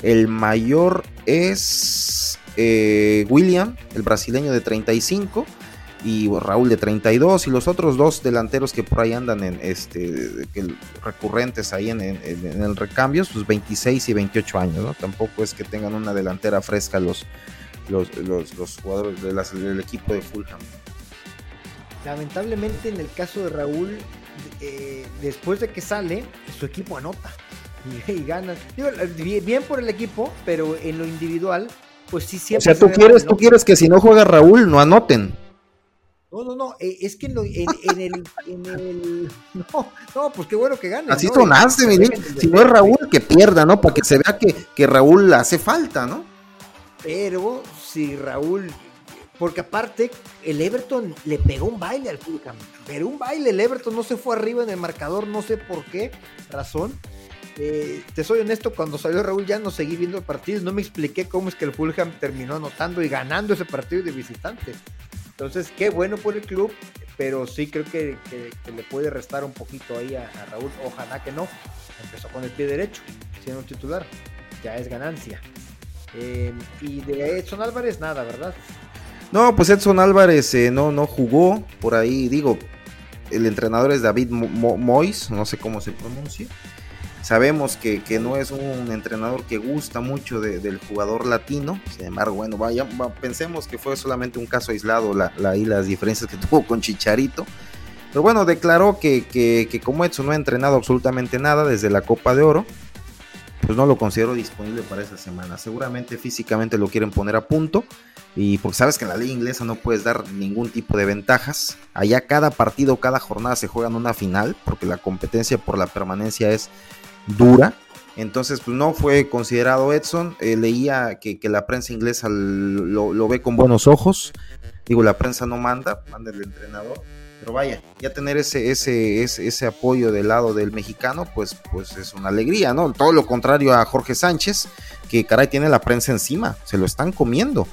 El mayor es eh, William, el brasileño de 35 y Raúl de 32 y los otros dos delanteros que por ahí andan en este recurrentes ahí en, el recambio, sus 26 y 28 años, ¿no? Tampoco es que tengan una delantera fresca los, los, jugadores del equipo de Fulham. Lamentablemente en el caso de Raúl, eh, después de que sale, su equipo anota y, gana. bien por el equipo, pero en lo individual, pues sí siempre. O sea, tú quieres, tú quieres que si no juega Raúl, no anoten. No, no, no, eh, es que en, el, en, el, (laughs) No, no, pues qué bueno que gane. Así sonaste, mi Si no es Raúl, que pierda, ¿no? Para que se vea que, que Raúl hace falta, ¿no? Pero si Raúl. porque aparte el Everton le pegó un baile al Fulham, pero un baile, el Everton no se fue arriba en el marcador, no sé por qué razón. Eh, te soy honesto, cuando salió Raúl ya no seguí viendo el partido, no me expliqué cómo es que el Fulham terminó anotando y ganando ese partido de visitante. Entonces, qué bueno por el club, pero sí creo que, le puede restar un poquito ahí a, Raúl. Ojalá que no. Empezó con el pie derecho, siendo un titular. Ya es ganancia. Eh, y de Edson Álvarez, nada, ¿verdad? No, pues Edson Álvarez eh, no, no jugó. Por ahí, digo, el entrenador es David Mois, no sé cómo se pronuncia. Sabemos que, no es un entrenador que gusta mucho del jugador latino. Sin embargo, bueno, pensemos que fue solamente un caso aislado la, y las diferencias que (laughs) tuvo con Chicharito. Pero bueno, declaró que, que, como Edson no ha entrenado absolutamente nada desde la Copa de Oro, pues no lo considero disponible para esa semana. Seguramente físicamente lo quieren poner a punto. Y porque sabes que en la ley inglesa no puedes dar ningún tipo de ventajas. Allá cada partido, cada jornada se juega en una final, porque la competencia por la permanencia es dura. Entonces, pues no fue considerado Edson. Eh, leía que, la prensa inglesa lo, ve con buenos ojos. Digo, la prensa no manda, manda el entrenador. Pero vaya, ya tener ese, ese, ese, apoyo del lado del mexicano, pues, pues es una alegría, ¿no? Todo lo contrario a Jorge Sánchez, que caray tiene la prensa encima, se lo están comiendo.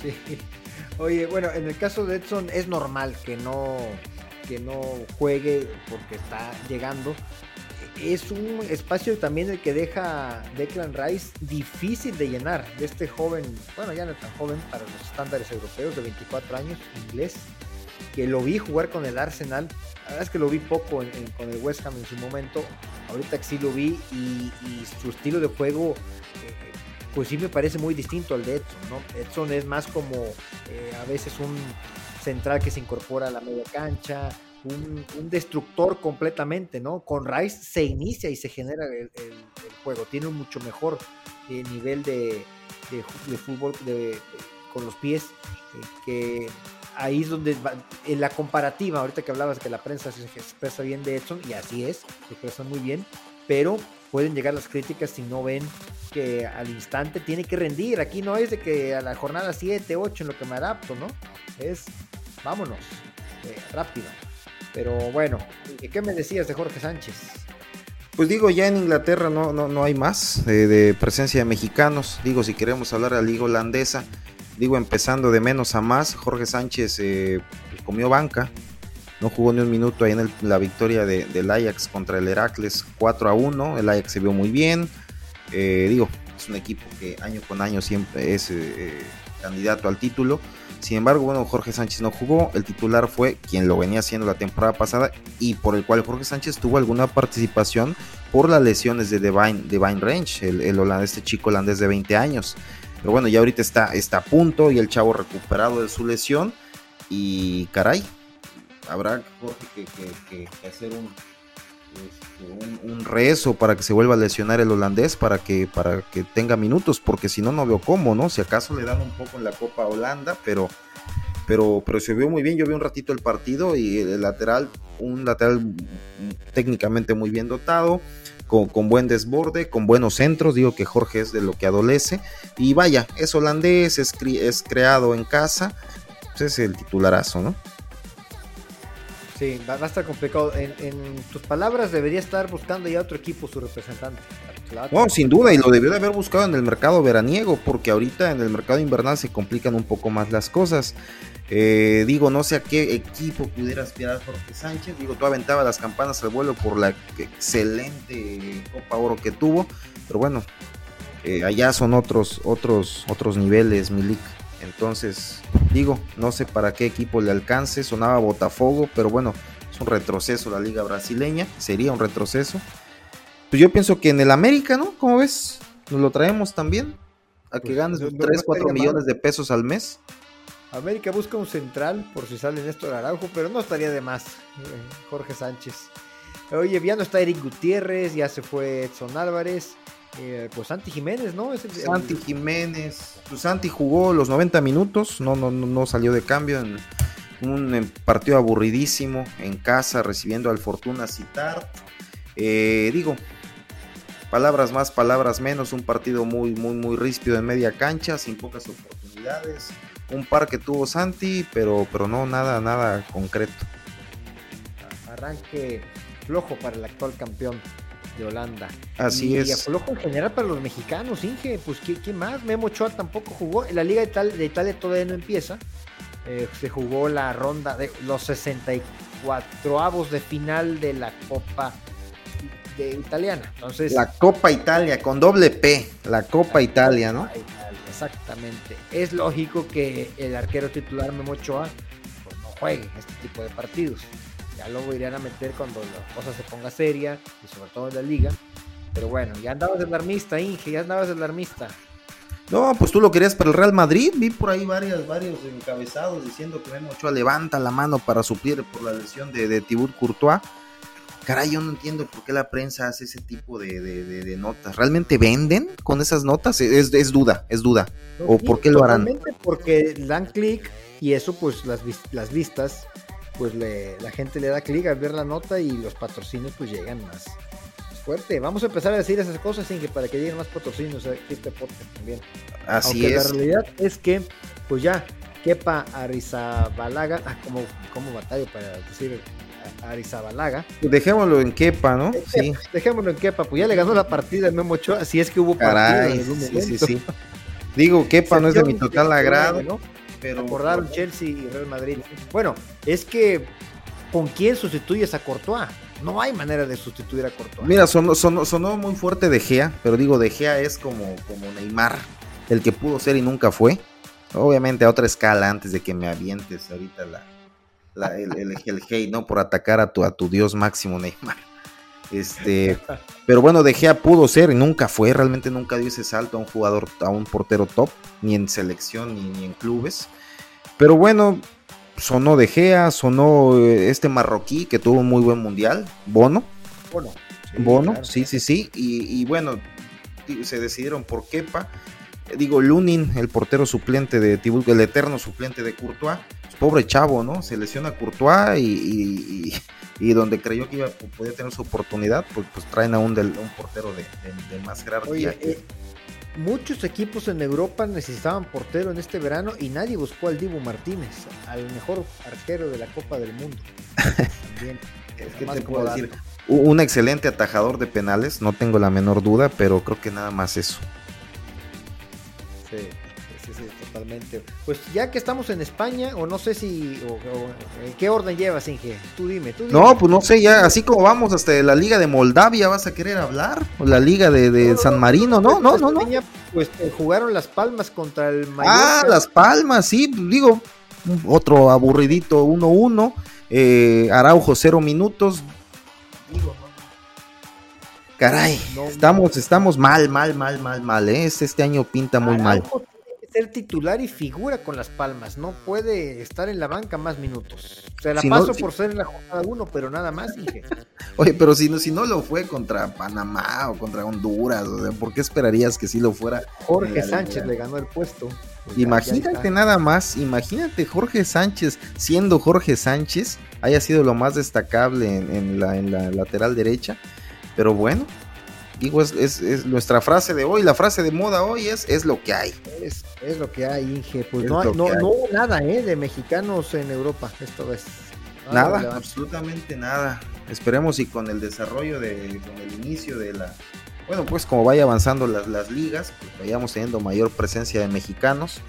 Sí. Oye, bueno, en el caso de Edson es normal que no, que no juegue porque está llegando es un espacio también el que deja Declan Rice difícil de llenar. De este joven, bueno, ya no tan joven para los estándares europeos, de 24 años, inglés, que lo vi jugar con el Arsenal. La verdad es que lo vi poco con el West Ham en su momento. Ahorita sí lo vi y, su estilo de juego, eh, pues sí me parece muy distinto al de Edson. ¿no? Edson es más como eh, a veces un central que se incorpora a la media cancha, un, destructor completamente, ¿no? Con Rice se inicia y se genera el, juego, tiene un mucho mejor eh, nivel de, fútbol con los pies, eh, que ahí es donde en la comparativa, ahorita que hablabas que la prensa se expresa bien de Edson, y así es, se expresa muy bien, pero pueden llegar las críticas si no ven que al instante tiene que rendir. Aquí no es de que a la jornada 7, 8 en lo que me adapto, ¿no? Es vámonos, eh, rápido. Pero bueno, ¿qué me decías de Jorge Sánchez? Pues digo, ya en Inglaterra no, no, no hay más de, presencia de mexicanos. Digo, si queremos hablar de la liga holandesa, digo, empezando de menos a más, Jorge Sánchez eh, pues, comió banca, no jugó ni un minuto ahí en la victoria del Ajax contra el Heracles 4 a 1. El Ajax se vio muy bien. Eh, digo, es un equipo que año con año siempre es eh, candidato al título. Sin embargo, bueno, Jorge Sánchez no jugó. El titular fue quien lo venía haciendo la temporada pasada y por el cual Jorge Sánchez tuvo alguna participación por las lesiones de Divine, Divine Range, el, holandés, este chico holandés de 20 años. Pero bueno, ya ahorita está, está a punto y el chavo recuperado de su lesión. Y caray, habrá Jorge que hacer un, este, un, rezo para que se vuelva a lesionar el holandés para que, para que tenga minutos, porque si no, no veo cómo, ¿no? Si acaso le dan un poco en la Copa Holanda, pero, pero, pero se vio muy bien. Yo vi un ratito el partido y el lateral, un lateral técnicamente muy bien dotado. Con, buen desborde, con buenos centros, digo que Jorge es de lo que adolece, y vaya, es holandés, es, es creado en casa, pues es el titularazo, ¿no? Va, a estar complicado. En, tus palabras, debería estar buscando ya otro equipo su representante. No, sin duda, y lo debió de haber buscado en el mercado veraniego, porque ahorita en el mercado invernal se complican un poco más las cosas. Eh, digo, no sé a qué equipo pudiera aspirar Jorge Sánchez. Digo, tú aventaba las campanas al vuelo por la excelente Copa Oro que tuvo, pero bueno, eh, allá son otros, otros, otros niveles, Milik. Entonces, digo, no sé para qué equipo le alcance, sonaba Botafogo, pero bueno, es un retroceso la liga brasileña, sería un retroceso. Pues yo pienso que en el América, ¿no? ¿Cómo ves? Nos lo traemos también, a que pues, ganes 3, 4 millones de pesos al mes. América busca un central por si sale Néstor Araujo, pero no estaría de más, eh, Jorge Sánchez. Oye, ya no está Eric Gutiérrez, ya se fue Edson Álvarez. Eh, pues Santi Jiménez, ¿no? Santi Jiménez. Pues Santi jugó los 90 minutos, no, no, no salió de cambio en un partido aburridísimo en casa, recibiendo al Fortuna Citar. Eh, digo, palabras más, palabras menos, un partido muy, muy, muy ríspido en media cancha, sin pocas oportunidades oportunidades, un par que tuvo Santi, pero, pero no nada, nada concreto. Arranque flojo para el actual campeón de Holanda. Así es. Y flojo en general para los mexicanos, Inge, pues ¿qué, más? Memo Ochoa tampoco jugó. En la Liga de, Italia, de Italia todavía no empieza. Eh, se jugó la ronda de los 64 avos de final de la Copa de italiana. Entonces, la Copa Italia con doble P, la Copa Italia, ¿no? exactamente. Es lógico que el arquero titular Memo Ochoa pues, no juegue este tipo de partidos. Ya luego irían a meter cuando la cosa se ponga seria y sobre todo en la liga. Pero bueno, ya andabas de alarmista, Inge, ya andabas de alarmista. No, pues tú lo querías para el Real Madrid. Vi por ahí varios, varios encabezados diciendo que Memo Ochoa levanta la mano para suplir por la lesión de, de Tibur Courtois. Caray, yo no entiendo por qué la prensa hace ese tipo de, notas. ¿Realmente venden con esas notas? Es, duda, es duda. ¿O por qué lo harán? Porque dan clic y eso, pues las, las vistas, pues la gente le da clic al ver la nota y los patrocinios pues llegan más, fuerte. Vamos a empezar a decir esas cosas sin que para que lleguen más patrocinios este podcast también. Así es. La realidad es que, pues ya, Kepa Arizabalaga, ah, como, como batalla para decir Arizabalaga. Dejémoslo en Kepa, ¿no? Sí. Dejémoslo en Kepa, pues ya le ganó la partida el Memo Ochoa, si es que hubo partida sí, sí, sí. Digo, Kepa no es de mi total agrado. ¿no? Pero acordaron Chelsea y Real Madrid. Bueno, es que ¿con quién sustituyes a Courtois? No hay manera de sustituir a Courtois. Mira, sonó, sonó, muy fuerte De Gea, pero digo, De Gea es como, como Neymar, el que pudo ser y nunca fue. Obviamente a otra escala antes de que me avientes ahorita la, el, el, el, hate, ¿no? Por atacar a tu, a tu dios máximo Neymar. Este, pero bueno, De Gea pudo ser y nunca fue, realmente nunca dio ese salto a un jugador, a un portero top, ni en selección, ni, ni en clubes. Pero bueno, sonó De Gea, sonó eh, este marroquí que tuvo un muy buen mundial, Bono. Bono. Sí, Bono, sí, sí, sí. Y, bueno, se decidieron por Kepa. Digo, Lunin, el portero suplente de Tibul, el eterno suplente de Courtois. Pues, pobre chavo, ¿no? Se lesiona Courtois y, y, donde creyó que iba podía tener su oportunidad, pues, pues traen a un, del, un portero de, más jerarquía. Eh, Muchos equipos en Europa necesitaban portero en este verano y nadie buscó al Dibu Martínez, al mejor arquero de la Copa del Mundo. (laughs) También. te puedo decir? Un excelente atajador de penales, no tengo la menor duda, pero creo que nada más eso. Sí totalmente. Pues ya que estamos en España, o no sé si, ¿en qué orden llevas, Inge? Tú dime, tú dime. No, pues no sé, ya así como vamos hasta la Liga de Moldavia, ¿vas a querer hablar? O la Liga de, San Marino, no, no, no, no. Pues eh, jugaron Las Palmas contra el Mallorca. Ah, Las Palmas, sí, digo, otro aburridito 1-1, eh, Araujo cero minutos. Digo, Caray, estamos, estamos mal, mal, mal, mal, mal, ¿eh? Este, año pinta muy mal ser titular y figura con las palmas, no puede estar en la banca más minutos. Se la paso por ser en la jornada 1, pero nada más, dije. (laughs) Oye, pero si no, si no lo fue contra Panamá o contra Honduras, o sea, ¿por qué esperarías que sí lo fuera? Jorge Sánchez le ganó el puesto. Pues imagínate nada más, imagínate Jorge Sánchez, siendo Jorge Sánchez, haya sido lo más destacable en, la, en la lateral derecha. Pero bueno, digo, es, nuestra frase de hoy, la frase de moda hoy es, es lo que hay. Es, lo que hay, Inge. Pues no, no, hubo nada ¿eh? de mexicanos en Europa esta vez. Nada, absolutamente nada. Esperemos y con el desarrollo de, con el inicio de la, bueno, pues como vaya avanzando las, las ligas, pues vayamos teniendo mayor presencia de mexicanos,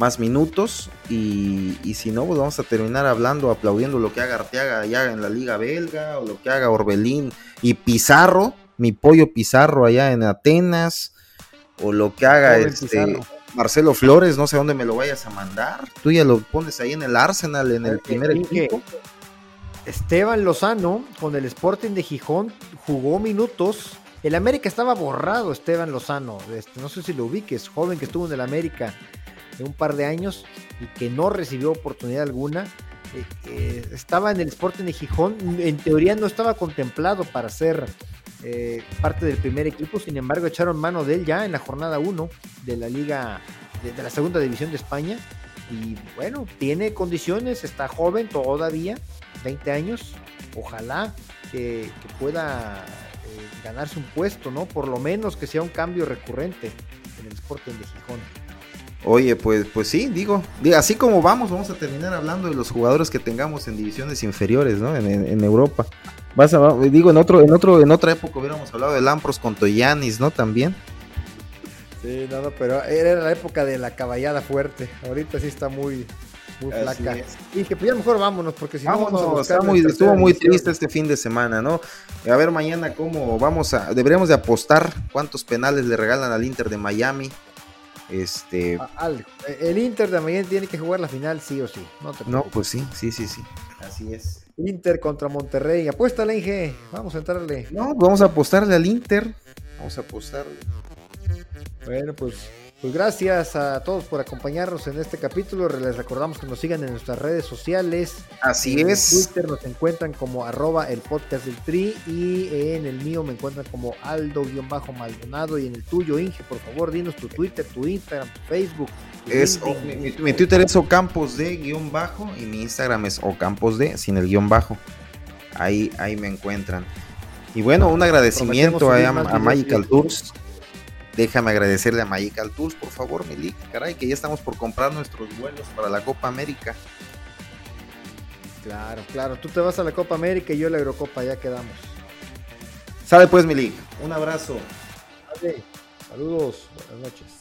más minutos y, y, si no, pues vamos a terminar hablando, aplaudiendo lo que haga Arteaga allá en la liga belga o lo que haga Orbelín y Pizarro mi pollo Pizarro allá en Atenas, o lo que haga este Marcelo Flores, no sé dónde me lo vayas a mandar. Tú ya lo pones ahí en el Arsenal, en el primer equipo. Esteban Lozano con el Sporting de Gijón jugó minutos. El América estaba borrado, Esteban Lozano. Este, no sé si lo ubiques, joven que estuvo en el América de un par de años y que no recibió oportunidad alguna. Eh, eh, estaba en el Sporting de Gijón. En teoría no estaba contemplado para ser eh, parte del primer equipo, sin embargo echaron mano de él ya en la jornada 1 de la liga, de, la segunda división de España, y bueno, tiene condiciones, está joven todavía, 20 años, ojalá que, pueda eh, ganarse un puesto, ¿no? Por lo menos que sea un cambio recurrente en el Sporting de Gijón. Oye, pues, pues sí, digo, así como vamos, vamos a terminar hablando de los jugadores que tengamos en divisiones inferiores, ¿no? En, Europa. Vas a, digo, en otro, en otro, en otra época hubiéramos hablado de Lampros con Toyanis, ¿no? También. Sí, no, no, pero era la época de la caballada fuerte. Ahorita sí está muy, muy flaca. Y que pues ya mejor vámonos, porque si no vamos a muy, estuvo muy triste este fin de semana, ¿no? A ver mañana cómo vamos a, deberíamos de apostar cuántos penales le regalan al Inter de Miami. Este. El Inter de Miami tiene que jugar la final sí o sí. No, no pues sí, sí, sí, sí. Así es. Inter contra Monterrey. Apuéstale, Inge. Vamos a entrarle. No, vamos a apostarle al Inter. Vamos a apostarle. Bueno, pues pues gracias a todos por acompañarnos en este capítulo. Les recordamos que nos sigan en nuestras redes sociales. Así en es. En Twitter nos encuentran como arroba el podcast del Tri y en el mío me encuentran como Aldo-Maldonado y en el tuyo, Inge, por favor, dinos tu Twitter, tu Instagram, tu Facebook. es, mi, Twitter es Ocampos de guion bajo y mi Instagram es Ocampos de sin el guion bajo. Ahí, ahí me encuentran. Y bueno, un agradecimiento a, a Magical Tours Déjame agradecerle a Magical Tools, por favor, Milik. Caray, que ya estamos por comprar nuestros vuelos para la Copa América. Claro, claro. Tú te vas a la Copa América y yo a la Eurocopa, ya quedamos. Sale pues, Milik. Un abrazo. Saludos. Buenas noches.